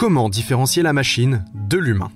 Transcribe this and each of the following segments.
Comment différencier la machine de l'humain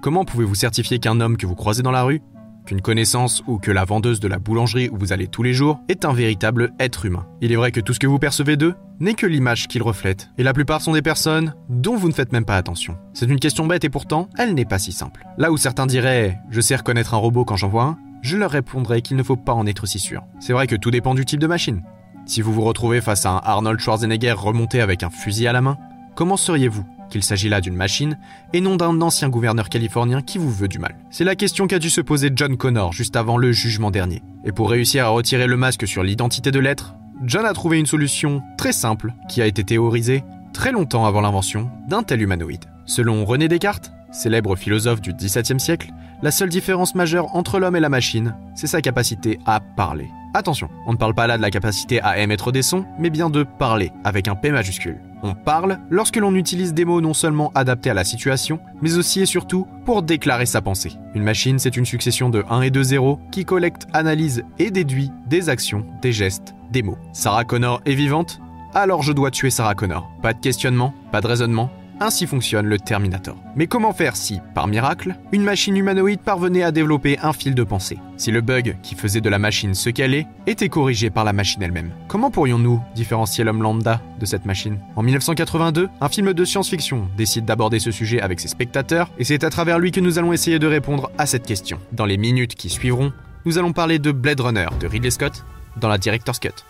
Comment pouvez-vous certifier qu'un homme que vous croisez dans la rue, qu'une connaissance ou que la vendeuse de la boulangerie où vous allez tous les jours est un véritable être humain? Il est vrai que tout ce que vous percevez d'eux n'est que l'image qu'ils reflètent, et la plupart sont des personnes dont vous ne faites même pas attention. C'est une question bête et pourtant, elle n'est pas si simple. Là où certains diraient « je sais reconnaître un robot quand j'en vois un », je leur répondrai qu'il ne faut pas en être si sûr. C'est vrai que tout dépend du type de machine. Si vous vous retrouvez face à un Arnold Schwarzenegger remonté avec un fusil à la main, comment seriez-vous qu'il s'agit là d'une machine et non d'un ancien gouverneur californien qui vous veut du mal C'est la question qu'a dû se poser John Connor juste avant le jugement dernier. Et pour réussir à retirer le masque sur l'identité de l'être, John a trouvé une solution très simple qui a été théorisée très longtemps avant l'invention d'un tel humanoïde. Selon René Descartes, célèbre philosophe du XVIIe siècle, la seule différence majeure entre l'homme et la machine, c'est sa capacité à parler. Attention, on ne parle pas là de la capacité à émettre des sons, mais bien de parler, avec un P majuscule. On parle lorsque l'on utilise des mots non seulement adaptés à la situation, mais aussi et surtout pour déclarer sa pensée. Une machine, c'est une succession de 1 et de 0 qui collecte, analyse et déduit des actions, des gestes, des mots. Sarah Connor est vivante? Alors je dois tuer Sarah Connor. Pas de questionnement, pas de raisonnement, ainsi fonctionne le Terminator. Mais comment faire si, par miracle, une machine humanoïde parvenait à développer un fil de pensée Si le bug qui faisait de la machine ce qu'elle est était corrigé par la machine elle-même Comment pourrions-nous différencier l'homme lambda de cette machine En 1982, un film de science-fiction décide d'aborder ce sujet avec ses spectateurs et c'est à travers lui que nous allons essayer de répondre à cette question. Dans les minutes qui suivront, nous allons parler de Blade Runner de Ridley Scott dans la Director's Cut.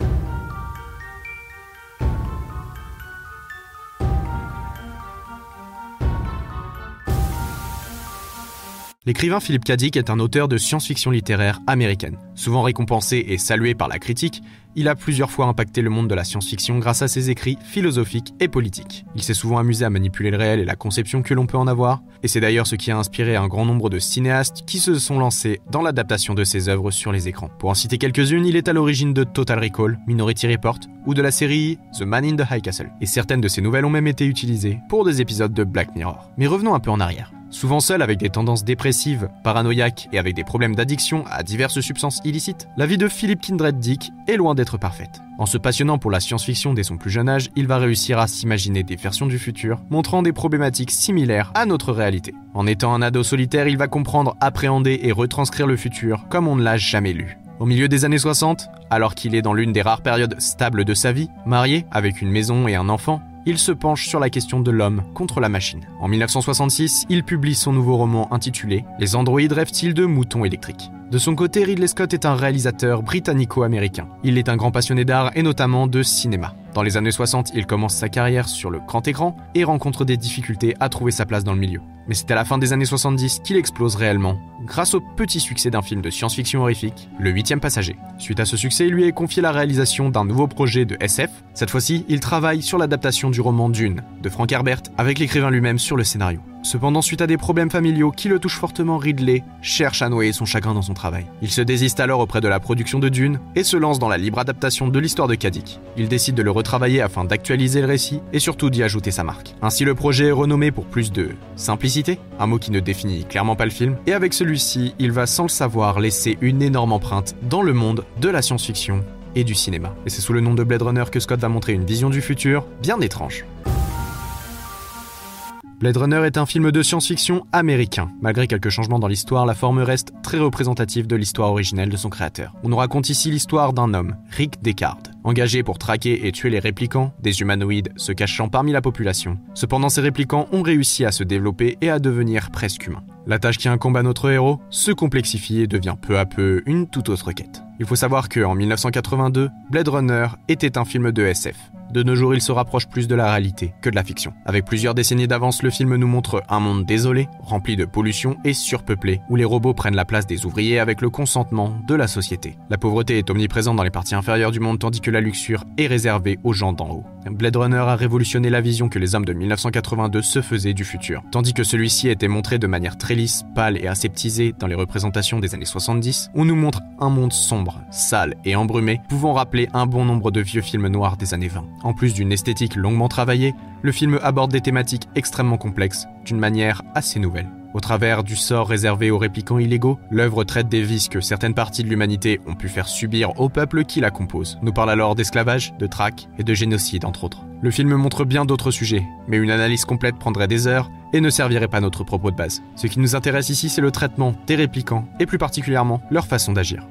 L'écrivain Philip K. Est un auteur de science-fiction littéraire américaine. Souvent récompensé et salué par la critique, il a plusieurs fois impacté le monde de la science-fiction grâce à ses écrits philosophiques et politiques. Il s'est souvent amusé à manipuler le réel et la conception que l'on peut en avoir, et c'est d'ailleurs ce qui a inspiré un grand nombre de cinéastes qui se sont lancés dans l'adaptation de ses œuvres sur les écrans. Pour en citer quelques-unes, il est à l'origine de Total Recall, Minority Report ou de la série The Man in the High Castle. Et certaines de ces nouvelles ont même été utilisées pour des épisodes de Black Mirror. Mais revenons un peu en arrière. Souvent seul avec des tendances dépressives, paranoïaques et avec des problèmes d'addiction à diverses substances illicites, la vie de Philip Kindred Dick est loin d'être parfaite. En se passionnant pour la science-fiction dès son plus jeune âge, il va réussir à s'imaginer des versions du futur montrant des problématiques similaires à notre réalité. En étant un ado solitaire, il va comprendre, appréhender et retranscrire le futur comme on ne l'a jamais lu. Au milieu des années 60, alors qu'il est dans l'une des rares périodes stables de sa vie, marié, avec une maison et un enfant, il se penche sur la question de l'homme contre la machine. En 1966, il publie son nouveau roman intitulé Les androïdes rêvent-ils de moutons électriques de son côté, Ridley Scott est un réalisateur britannico-américain. Il est un grand passionné d'art et notamment de cinéma. Dans les années 60, il commence sa carrière sur le grand écran et rencontre des difficultés à trouver sa place dans le milieu. Mais c'est à la fin des années 70 qu'il explose réellement, grâce au petit succès d'un film de science-fiction horrifique, Le huitième passager. Suite à ce succès, il lui est confié la réalisation d'un nouveau projet de SF. Cette fois-ci, il travaille sur l'adaptation du roman Dune, de Frank Herbert, avec l'écrivain lui-même sur le scénario. Cependant, suite à des problèmes familiaux qui le touchent fortement, Ridley cherche à noyer son chagrin dans son travail. Il se désiste alors auprès de la production de Dune et se lance dans la libre adaptation de l'histoire de Kadik. Il décide de le retravailler afin d'actualiser le récit et surtout d'y ajouter sa marque. Ainsi, le projet est renommé pour plus de simplicité, un mot qui ne définit clairement pas le film, et avec celui-ci, il va sans le savoir laisser une énorme empreinte dans le monde de la science-fiction et du cinéma. Et c'est sous le nom de Blade Runner que Scott va montrer une vision du futur bien étrange. Blade Runner est un film de science-fiction américain. Malgré quelques changements dans l'histoire, la forme reste très représentative de l'histoire originelle de son créateur. On nous raconte ici l'histoire d'un homme, Rick Descartes, engagé pour traquer et tuer les réplicants, des humanoïdes se cachant parmi la population. Cependant, ces réplicants ont réussi à se développer et à devenir presque humains. La tâche qui incombe à notre héros se complexifie et devient peu à peu une toute autre quête. Il faut savoir qu'en 1982, Blade Runner était un film de SF. De nos jours, il se rapproche plus de la réalité que de la fiction. Avec plusieurs décennies d'avance, le film nous montre un monde désolé, rempli de pollution et surpeuplé, où les robots prennent la place des ouvriers avec le consentement de la société. La pauvreté est omniprésente dans les parties inférieures du monde tandis que la luxure est réservée aux gens d'en haut. Blade Runner a révolutionné la vision que les hommes de 1982 se faisaient du futur. Tandis que celui-ci était montré de manière très pâle et aseptisée dans les représentations des années 70, on nous montre un monde sombre, sale et embrumé, pouvant rappeler un bon nombre de vieux films noirs des années 20. En plus d'une esthétique longuement travaillée, le film aborde des thématiques extrêmement complexes, d'une manière assez nouvelle. Au travers du sort réservé aux réplicants illégaux, l'œuvre traite des vices que certaines parties de l'humanité ont pu faire subir au peuple qui la compose. Nous parle alors d'esclavage, de traque et de génocide entre autres. Le film montre bien d'autres sujets, mais une analyse complète prendrait des heures et ne servirait pas notre propos de base. Ce qui nous intéresse ici, c'est le traitement des réplicants et plus particulièrement leur façon d'agir.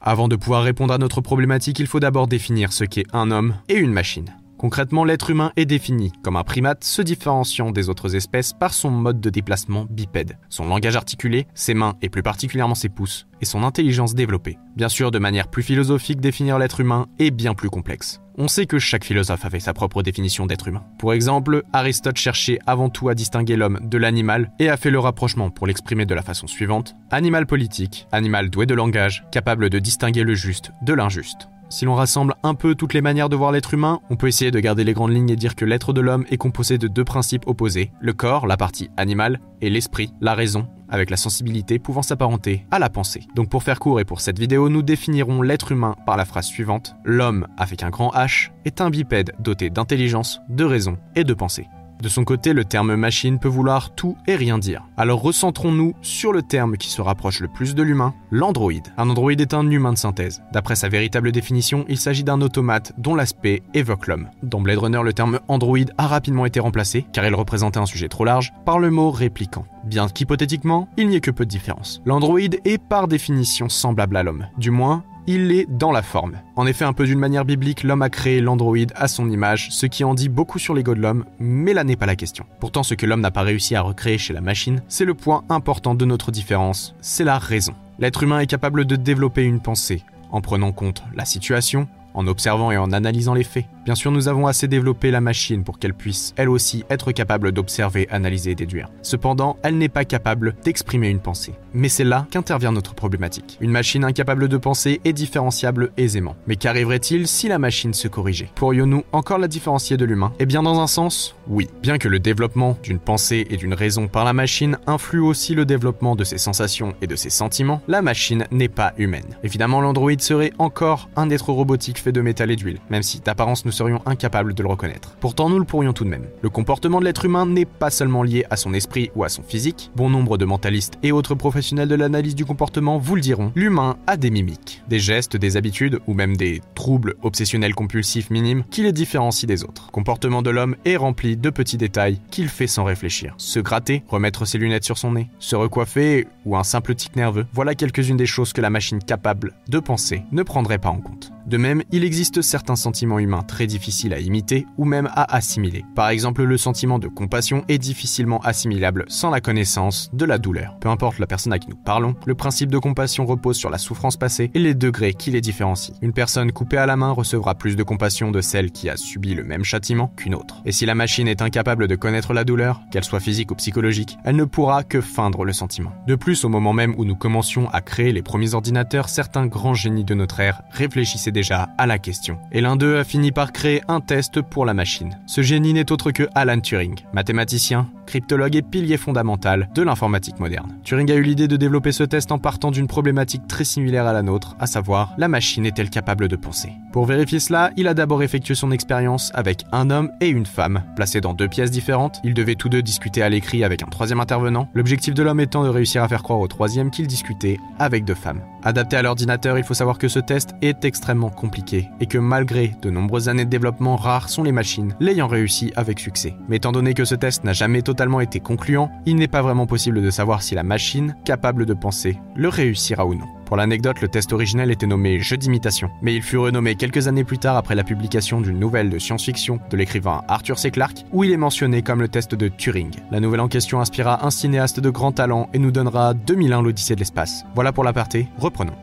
Avant de pouvoir répondre à notre problématique, il faut d'abord définir ce qu'est un homme et une machine. Concrètement, l'être humain est défini comme un primate se différenciant des autres espèces par son mode de déplacement bipède, son langage articulé, ses mains et plus particulièrement ses pouces, et son intelligence développée. Bien sûr, de manière plus philosophique, définir l'être humain est bien plus complexe. On sait que chaque philosophe avait sa propre définition d'être humain. Pour exemple, Aristote cherchait avant tout à distinguer l'homme de l'animal et a fait le rapprochement pour l'exprimer de la façon suivante. Animal politique, animal doué de langage, capable de distinguer le juste de l'injuste. Si l'on rassemble un peu toutes les manières de voir l'être humain, on peut essayer de garder les grandes lignes et dire que l'être de l'homme est composé de deux principes opposés, le corps, la partie animale, et l'esprit, la raison, avec la sensibilité pouvant s'apparenter à la pensée. Donc pour faire court et pour cette vidéo, nous définirons l'être humain par la phrase suivante. L'homme, avec un grand H, est un bipède doté d'intelligence, de raison et de pensée. De son côté, le terme machine peut vouloir tout et rien dire. Alors recentrons-nous sur le terme qui se rapproche le plus de l'humain, l'androïde. Un androïde est un humain de synthèse. D'après sa véritable définition, il s'agit d'un automate dont l'aspect évoque l'homme. Dans Blade Runner, le terme androïde a rapidement été remplacé, car il représentait un sujet trop large, par le mot répliquant. Bien qu'hypothétiquement, il n'y ait que peu de différence. L'androïde est par définition semblable à l'homme. Du moins, il est dans la forme. En effet, un peu d'une manière biblique, l'homme a créé l'androïde à son image, ce qui en dit beaucoup sur l'ego de l'homme, mais là n'est pas la question. Pourtant, ce que l'homme n'a pas réussi à recréer chez la machine, c'est le point important de notre différence, c'est la raison. L'être humain est capable de développer une pensée, en prenant compte la situation, en observant et en analysant les faits. Bien sûr, nous avons assez développé la machine pour qu'elle puisse, elle aussi, être capable d'observer, analyser et déduire. Cependant, elle n'est pas capable d'exprimer une pensée. Mais c'est là qu'intervient notre problématique. Une machine incapable de penser est différenciable aisément. Mais qu'arriverait-il si la machine se corrigeait? Pourrions-nous encore la différencier de l'humain? Eh bien, dans un sens, oui. Bien que le développement d'une pensée et d'une raison par la machine influe aussi le développement de ses sensations et de ses sentiments, la machine n'est pas humaine. Évidemment, l'androïde serait encore un être robotique fait de métal et d'huile, même si nous serions incapables de le reconnaître. Pourtant, nous le pourrions tout de même. Le comportement de l'être humain n'est pas seulement lié à son esprit ou à son physique. Bon nombre de mentalistes et autres professionnels de l'analyse du comportement vous le diront. L'humain a des mimiques, des gestes, des habitudes ou même des troubles obsessionnels compulsifs minimes qui les différencient des autres. Le comportement de l'homme est rempli de petits détails qu'il fait sans réfléchir. Se gratter, remettre ses lunettes sur son nez, se recoiffer ou un simple tic nerveux, voilà quelques-unes des choses que la machine capable de penser ne prendrait pas en compte. De même, il existe certains sentiments humains très difficiles à imiter ou même à assimiler. Par exemple, le sentiment de compassion est difficilement assimilable sans la connaissance de la douleur. Peu importe la personne à qui nous parlons, le principe de compassion repose sur la souffrance passée et les degrés qui les différencient. Une personne coupée à la main recevra plus de compassion de celle qui a subi le même châtiment qu'une autre. Et si la machine est incapable de connaître la douleur, qu'elle soit physique ou psychologique, elle ne pourra que feindre le sentiment. De plus, au moment même où nous commencions à créer les premiers ordinateurs, certains grands génies de notre ère réfléchissaient déjà à la question. Et l'un d'eux a fini par créer un test pour la machine. Ce génie n'est autre que Alan Turing, mathématicien, cryptologue et pilier fondamental de l'informatique moderne. Turing a eu l'idée de développer ce test en partant d'une problématique très similaire à la nôtre, à savoir la machine est-elle capable de penser? Pour vérifier cela, il a d'abord effectué son expérience avec un homme et une femme, placés dans deux pièces différentes. Ils devaient tous deux discuter à l'écrit avec un troisième intervenant, l'objectif de l'homme étant de réussir à faire croire au troisième qu'il discutait avec deux femmes. Adapté à l'ordinateur, il faut savoir que ce test est extrêmement compliqué et que malgré de nombreuses années de développement, rares sont les machines l'ayant réussi avec succès. Mais étant donné que ce test n'a jamais totalement été concluant, il n'est pas vraiment possible de savoir si la machine, capable de penser, le réussira ou non. Pour l'anecdote, le test originel était nommé Jeu d'imitation, mais il fut renommé quelques années plus tard après la publication d'une nouvelle de science-fiction de l'écrivain Arthur C. Clarke, où il est mentionné comme le test de Turing. La nouvelle en question inspira un cinéaste de grand talent et nous donnera 2001 l'Odyssée de l'espace. Voilà pour l'aparté,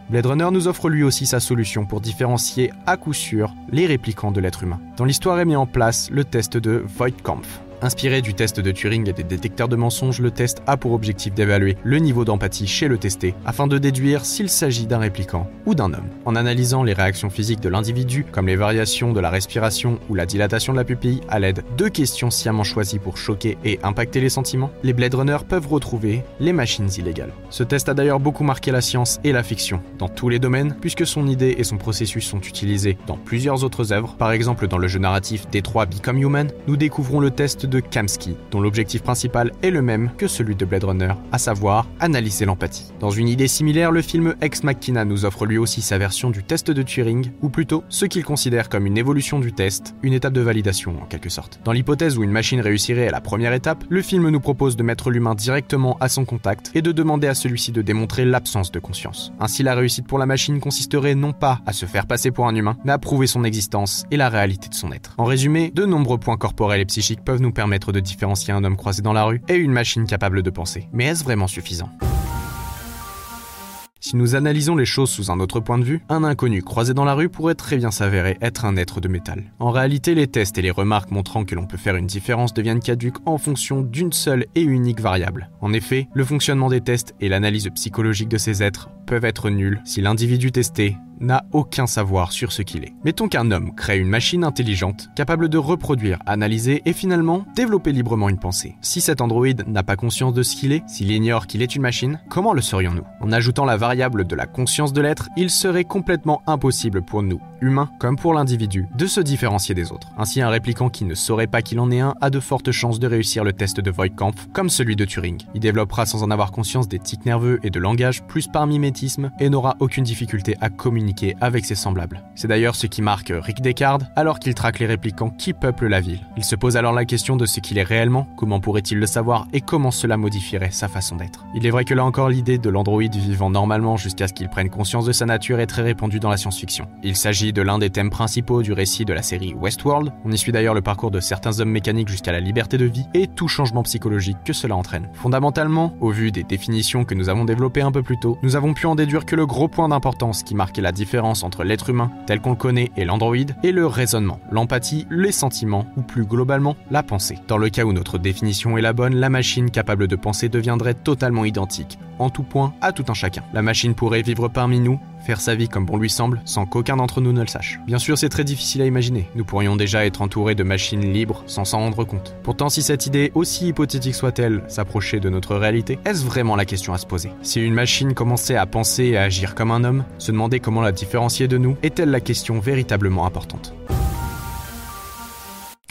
Blade Runner nous offre lui aussi sa solution pour différencier à coup sûr les réplicants de l'être humain. Dans l'histoire est mis en place le test de Voigtkampf, Inspiré du test de Turing et des détecteurs de mensonges, le test a pour objectif d'évaluer le niveau d'empathie chez le testé afin de déduire s'il s'agit d'un répliquant ou d'un homme. En analysant les réactions physiques de l'individu, comme les variations de la respiration ou la dilatation de la pupille, à l'aide de questions sciemment choisies pour choquer et impacter les sentiments, les Blade Runner peuvent retrouver les machines illégales. Ce test a d'ailleurs beaucoup marqué la science et la fiction, dans tous les domaines, puisque son idée et son processus sont utilisés dans plusieurs autres œuvres. Par exemple, dans le jeu narratif Détroit Become Human, nous découvrons le test de Kamsky, dont l'objectif principal est le même que celui de Blade Runner, à savoir analyser l'empathie. Dans une idée similaire, le film Ex Machina nous offre lui aussi sa version du test de Turing, ou plutôt ce qu'il considère comme une évolution du test, une étape de validation en quelque sorte. Dans l'hypothèse où une machine réussirait à la première étape, le film nous propose de mettre l'humain directement à son contact et de demander à celui-ci de démontrer l'absence de conscience. Ainsi, la réussite pour la machine consisterait non pas à se faire passer pour un humain, mais à prouver son existence et la réalité de son être. En résumé, de nombreux points corporels et psychiques peuvent nous permettre de différencier un homme croisé dans la rue et une machine capable de penser. Mais est-ce vraiment suffisant? Si nous analysons les choses sous un autre point de vue, un inconnu croisé dans la rue pourrait très bien s'avérer être un être de métal. En réalité, les tests et les remarques montrant que l'on peut faire une différence deviennent caduques en fonction d'une seule et unique variable. En effet, le fonctionnement des tests et l'analyse psychologique de ces êtres peuvent être nuls si l'individu testé n'a aucun savoir sur ce qu'il est. Mettons qu'un homme crée une machine intelligente capable de reproduire, analyser et finalement développer librement une pensée. Si cet androïde n'a pas conscience de ce qu'il est, s'il ignore qu'il est une machine, comment le serions-nous? En ajoutant la variable de la conscience de l'être, il serait complètement impossible pour nous, humains comme pour l'individu, de se différencier des autres. Ainsi, un répliquant qui ne saurait pas qu'il en est un a de fortes chances de réussir le test de Voigtkampf, comme celui de Turing. Il développera sans en avoir conscience des tics nerveux et de langage plus par mimétisme et n'aura aucune difficulté à communiquer avec ses semblables. C'est d'ailleurs ce qui marque Rick Descartes alors qu'il traque les réplicants qui peuplent la ville. Il se pose alors la question de ce qu'il est réellement, comment pourrait-il le savoir et comment cela modifierait sa façon d'être. Il est vrai que là encore l'idée de l'androïde vivant normalement jusqu'à ce qu'il prenne conscience de sa nature est très répandue dans la science-fiction. Il s'agit de l'un des thèmes principaux du récit de la série Westworld. On y suit d'ailleurs le parcours de certains hommes mécaniques jusqu'à la liberté de vie et tout changement psychologique que cela entraîne. Fondamentalement, au vu des définitions que nous avons développées un peu plus tôt, nous avons pu en déduire que le gros point d'importance qui marquait la différence entre l'être humain tel qu'on le connaît et l'androïde est le raisonnement, l'empathie, les sentiments ou plus globalement la pensée. Dans le cas où notre définition est la bonne, la machine capable de penser deviendrait totalement identique, en tout point à tout un chacun. La machine pourrait vivre parmi nous, faire sa vie comme bon lui semble, sans qu'aucun d'entre nous ne le sache. Bien sûr, c'est très difficile à imaginer. Nous pourrions déjà être entourés de machines libres sans s'en rendre compte. Pourtant, si cette idée, aussi hypothétique soit-elle, s'approchait de notre réalité, est-ce vraiment la question à se poser? Si une machine commençait à penser et à agir comme un homme, se demander comment la différencier de nous, est-elle la question véritablement importante?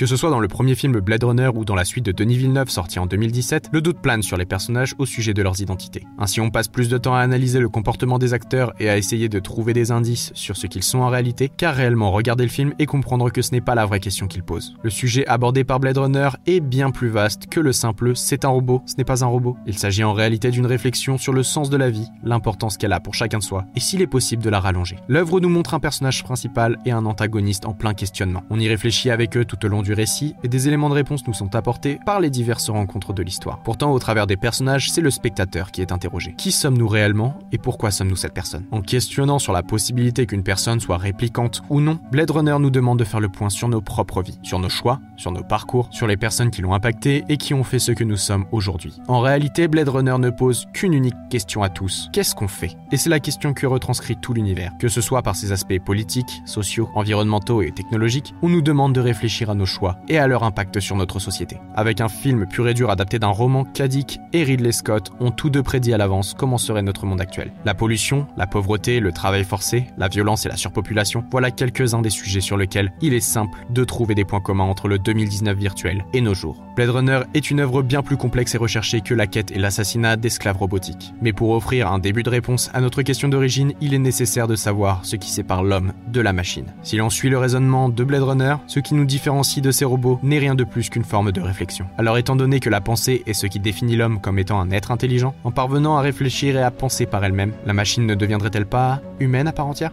Que ce soit dans le premier film Blade Runner ou dans la suite de Denis Villeneuve sorti en 2017, le doute plane sur les personnages au sujet de leurs identités. Ainsi on passe plus de temps à analyser le comportement des acteurs et à essayer de trouver des indices sur ce qu'ils sont en réalité qu'à réellement regarder le film et comprendre que ce n'est pas la vraie question qu'ils posent. Le sujet abordé par Blade Runner est bien plus vaste que le simple c'est un robot, ce n'est pas un robot. Il s'agit en réalité d'une réflexion sur le sens de la vie, l'importance qu'elle a pour chacun de soi et s'il est possible de la rallonger. L'œuvre nous montre un personnage principal et un antagoniste en plein questionnement. On y réfléchit avec eux tout au long récit et des éléments de réponse nous sont apportés par les diverses rencontres de l'histoire. Pourtant, au travers des personnages, c'est le spectateur qui est interrogé. Qui sommes-nous réellement et pourquoi sommes-nous cette personne? En questionnant sur la possibilité qu'une personne soit réplicante ou non, Blade Runner nous demande de faire le point sur nos propres vies, sur nos choix, sur nos parcours, sur les personnes qui l'ont impacté et qui ont fait ce que nous sommes aujourd'hui. En réalité, Blade Runner ne pose qu'une unique question à tous. Qu'est-ce qu'on fait? Et c'est la question que retranscrit tout l'univers, que ce soit par ses aspects politiques, sociaux, environnementaux et technologiques, on nous demande de réfléchir à nos choix choix et à leur impact sur notre société. Avec un film pur et dur adapté d'un roman, Kadik et Ridley Scott ont tous deux prédit à l'avance comment serait notre monde actuel. La pollution, la pauvreté, le travail forcé, la violence et la surpopulation, voilà quelques-uns des sujets sur lesquels il est simple de trouver des points communs entre le 2019 virtuel et nos jours. Blade Runner est une œuvre bien plus complexe et recherchée que la quête et l'assassinat d'esclaves robotiques. Mais pour offrir un début de réponse à notre question d'origine, il est nécessaire de savoir ce qui sépare l'homme de la machine. Si l'on suit le raisonnement de Blade Runner, ce qui nous différencie de ces robots n'est rien de plus qu'une forme de réflexion. Alors étant donné que la pensée est ce qui définit l'homme comme étant un être intelligent, en parvenant à réfléchir et à penser par elle-même, la machine ne deviendrait-elle pas humaine à part entière?